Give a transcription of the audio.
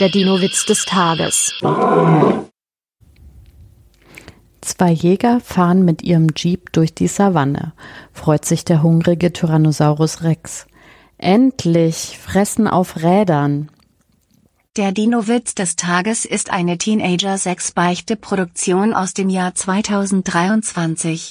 Der Dino-Witz des Tages. Zwei Jäger fahren mit ihrem Jeep durch die Savanne. Freut sich der hungrige Tyrannosaurus Rex. Endlich fressen auf Rädern. Der Dino-Witz des Tages ist eine Teenager-6-Beichte-Produktion aus dem Jahr 2023.